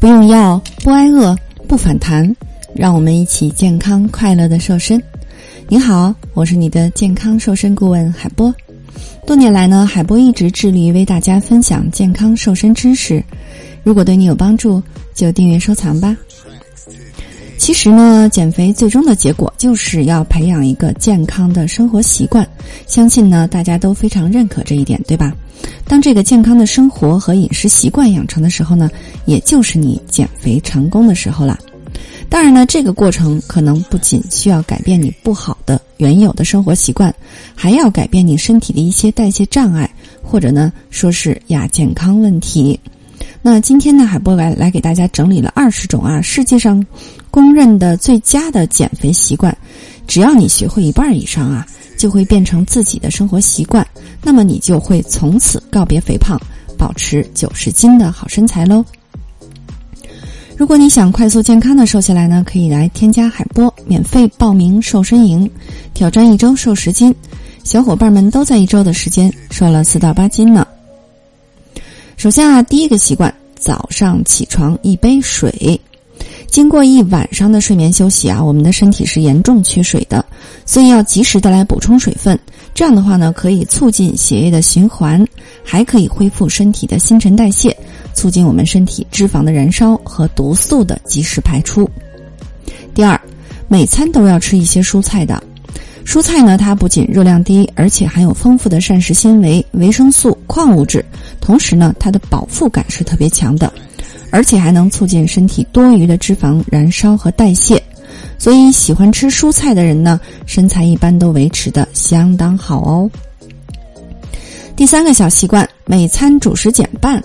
不用药，不挨饿，不反弹，让我们一起健康快乐的瘦身。你好，我是你的健康瘦身顾问海波。多年来呢，海波一直致力于为大家分享健康瘦身知识。如果对你有帮助，就订阅收藏吧。其实呢，减肥最终的结果就是要培养一个健康的生活习惯。相信呢，大家都非常认可这一点，对吧？当这个健康的生活和饮食习惯养成的时候呢，也就是你减肥成功的时候了。当然呢，这个过程可能不仅需要改变你不好的原有的生活习惯，还要改变你身体的一些代谢障碍，或者呢，说是亚健康问题。那今天呢，海波来来给大家整理了二十种啊世界上公认的最佳的减肥习惯，只要你学会一半以上啊，就会变成自己的生活习惯，那么你就会从此告别肥胖，保持九十斤的好身材喽。如果你想快速健康的瘦下来呢，可以来添加海波免费报名瘦身营，挑战一周瘦十斤，小伙伴们都在一周的时间瘦了四到八斤呢。首先啊，第一个习惯，早上起床一杯水。经过一晚上的睡眠休息啊，我们的身体是严重缺水的，所以要及时的来补充水分。这样的话呢，可以促进血液的循环，还可以恢复身体的新陈代谢，促进我们身体脂肪的燃烧和毒素的及时排出。第二，每餐都要吃一些蔬菜的。蔬菜呢，它不仅热量低，而且含有丰富的膳食纤维、维生素、矿物质。同时呢，它的饱腹感是特别强的，而且还能促进身体多余的脂肪燃烧和代谢。所以，喜欢吃蔬菜的人呢，身材一般都维持的相当好哦。第三个小习惯，每餐主食减半。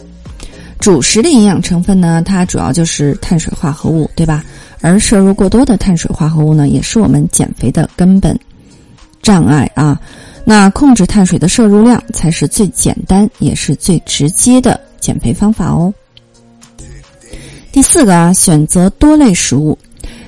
主食的营养成分呢，它主要就是碳水化合物，对吧？而摄入过多的碳水化合物呢，也是我们减肥的根本障碍啊。那控制碳水的摄入量才是最简单也是最直接的减肥方法哦。第四个啊，选择多类食物，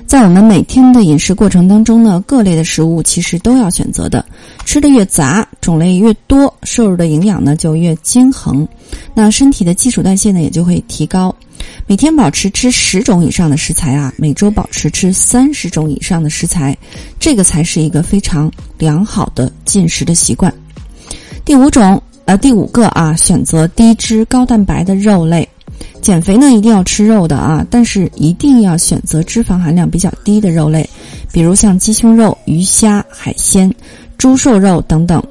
在我们每天的饮食过程当中呢，各类的食物其实都要选择的，吃的越杂，种类越多，摄入的营养呢就越均衡，那身体的基础代谢呢也就会提高。每天保持吃十种以上的食材啊，每周保持吃三十种以上的食材，这个才是一个非常良好的进食的习惯。第五种，呃，第五个啊，选择低脂高蛋白的肉类。减肥呢，一定要吃肉的啊，但是一定要选择脂肪含量比较低的肉类，比如像鸡胸肉、鱼虾、海鲜、猪瘦肉等等。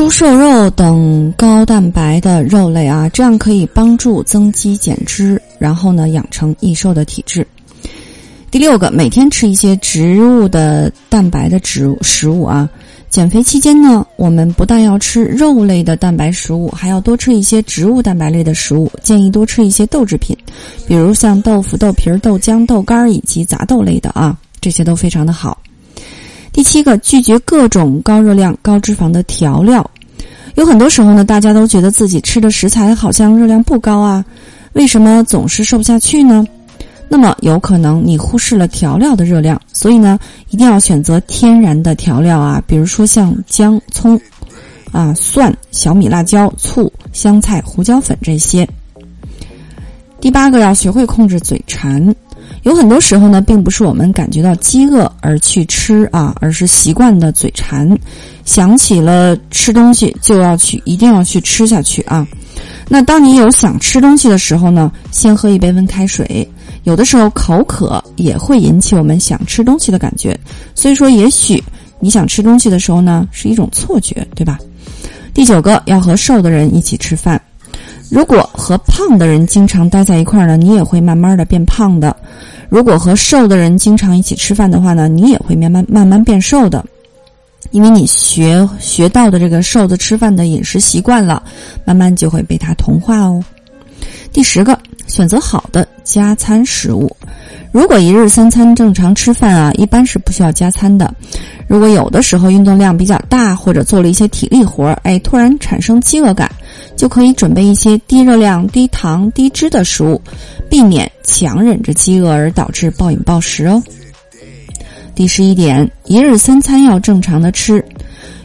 猪瘦肉等高蛋白的肉类啊，这样可以帮助增肌减脂，然后呢养成易瘦的体质。第六个，每天吃一些植物的蛋白的植物食物啊。减肥期间呢，我们不但要吃肉类的蛋白食物，还要多吃一些植物蛋白类的食物。建议多吃一些豆制品，比如像豆腐、豆皮儿、豆浆、豆干儿以及杂豆类的啊，这些都非常的好。第七个，拒绝各种高热量、高脂肪的调料。有很多时候呢，大家都觉得自己吃的食材好像热量不高啊，为什么总是瘦不下去呢？那么有可能你忽视了调料的热量，所以呢，一定要选择天然的调料啊，比如说像姜、葱、啊蒜、小米辣椒、醋、香菜、胡椒粉这些。第八个，要学会控制嘴馋。有很多时候呢，并不是我们感觉到饥饿而去吃啊，而是习惯的嘴馋，想起了吃东西就要去，一定要去吃下去啊。那当你有想吃东西的时候呢，先喝一杯温开水。有的时候口渴也会引起我们想吃东西的感觉，所以说也许你想吃东西的时候呢，是一种错觉，对吧？第九个，要和瘦的人一起吃饭。如果和胖的人经常待在一块儿呢，你也会慢慢的变胖的；如果和瘦的人经常一起吃饭的话呢，你也会慢慢慢慢变瘦的，因为你学学到的这个瘦子吃饭的饮食习惯了，慢慢就会被他同化哦。第十个，选择好的加餐食物。如果一日三餐正常吃饭啊，一般是不需要加餐的。如果有的时候运动量比较大，或者做了一些体力活儿，哎，突然产生饥饿感，就可以准备一些低热量、低糖、低脂的食物，避免强忍着饥饿而导致暴饮暴食哦。第十一点，一日三餐要正常的吃。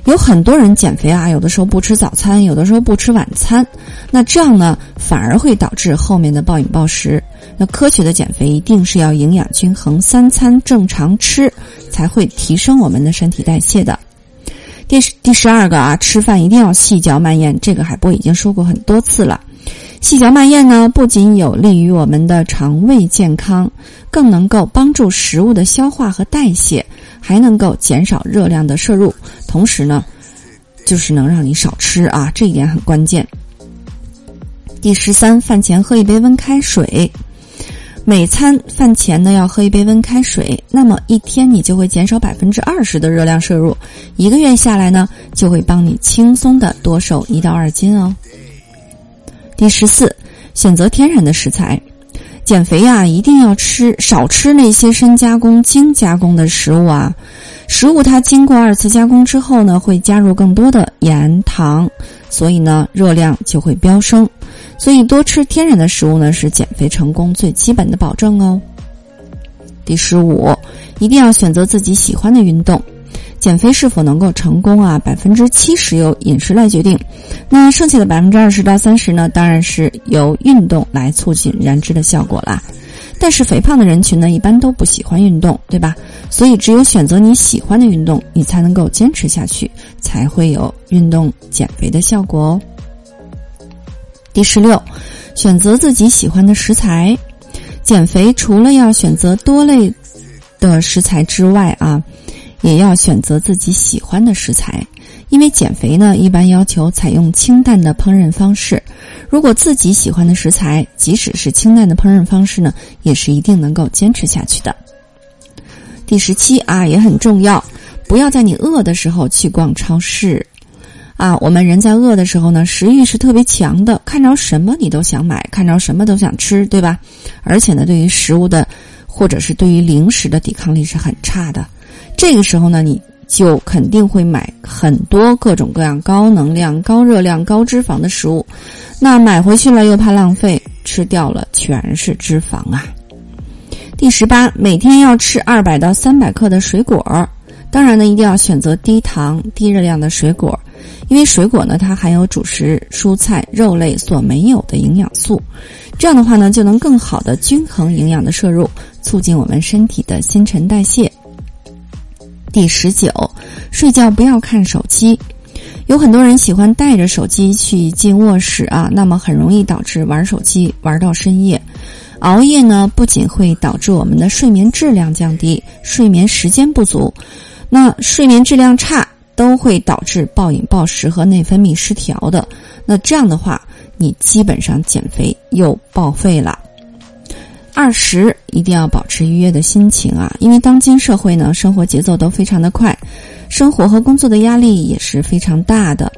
有很多人减肥啊，有的时候不吃早餐，有的时候不吃晚餐，那这样呢，反而会导致后面的暴饮暴食。那科学的减肥一定是要营养均衡，三餐正常吃，才会提升我们的身体代谢的。第第十二个啊，吃饭一定要细嚼慢咽，这个海波已经说过很多次了。细嚼慢咽呢，不仅有利于我们的肠胃健康，更能够帮助食物的消化和代谢，还能够减少热量的摄入。同时呢，就是能让你少吃啊，这一点很关键。第十三，饭前喝一杯温开水。每餐饭前呢要喝一杯温开水，那么一天你就会减少百分之二十的热量摄入，一个月下来呢就会帮你轻松的多瘦一到二斤哦。第十四，选择天然的食材，减肥呀一定要吃少吃那些深加工、精加工的食物啊，食物它经过二次加工之后呢会加入更多的盐糖，所以呢热量就会飙升。所以多吃天然的食物呢，是减肥成功最基本的保证哦。第十五，一定要选择自己喜欢的运动。减肥是否能够成功啊？百分之七十由饮食来决定，那剩下的百分之二十到三十呢，当然是由运动来促进燃脂的效果啦。但是肥胖的人群呢，一般都不喜欢运动，对吧？所以只有选择你喜欢的运动，你才能够坚持下去，才会有运动减肥的效果哦。第十六，选择自己喜欢的食材。减肥除了要选择多类的食材之外啊，也要选择自己喜欢的食材。因为减肥呢，一般要求采用清淡的烹饪方式。如果自己喜欢的食材，即使是清淡的烹饪方式呢，也是一定能够坚持下去的。第十七啊，也很重要，不要在你饿的时候去逛超市。啊，我们人在饿的时候呢，食欲是特别强的，看着什么你都想买，看着什么都想吃，对吧？而且呢，对于食物的，或者是对于零食的抵抗力是很差的。这个时候呢，你就肯定会买很多各种各样高能量、高热量、高脂肪的食物。那买回去了又怕浪费，吃掉了全是脂肪啊。第十八，每天要吃二百到三百克的水果，当然呢，一定要选择低糖、低热量的水果。因为水果呢，它含有主食、蔬菜、肉类所没有的营养素，这样的话呢，就能更好的均衡营养的摄入，促进我们身体的新陈代谢。第十九，睡觉不要看手机。有很多人喜欢带着手机去进卧室啊，那么很容易导致玩手机玩到深夜。熬夜呢，不仅会导致我们的睡眠质量降低，睡眠时间不足，那睡眠质量差。都会导致暴饮暴食和内分泌失调的。那这样的话，你基本上减肥又报废了。二十，一定要保持愉悦的心情啊！因为当今社会呢，生活节奏都非常的快，生活和工作的压力也是非常大的。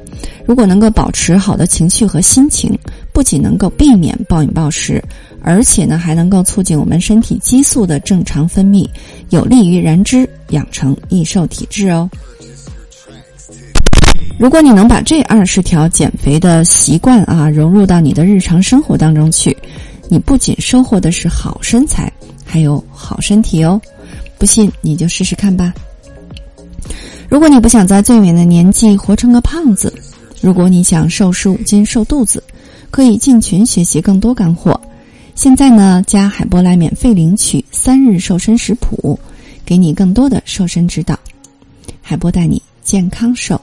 如果能够保持好的情绪和心情，不仅能够避免暴饮暴食，而且呢，还能够促进我们身体激素的正常分泌，有利于燃脂，养成易瘦体质哦。如果你能把这二十条减肥的习惯啊融入到你的日常生活当中去，你不仅收获的是好身材，还有好身体哦。不信你就试试看吧。如果你不想在最美的年纪活成个胖子，如果你想瘦十五斤瘦肚子，可以进群学习更多干货。现在呢，加海波来免费领取三日瘦身食谱，给你更多的瘦身指导。海波带你健康瘦。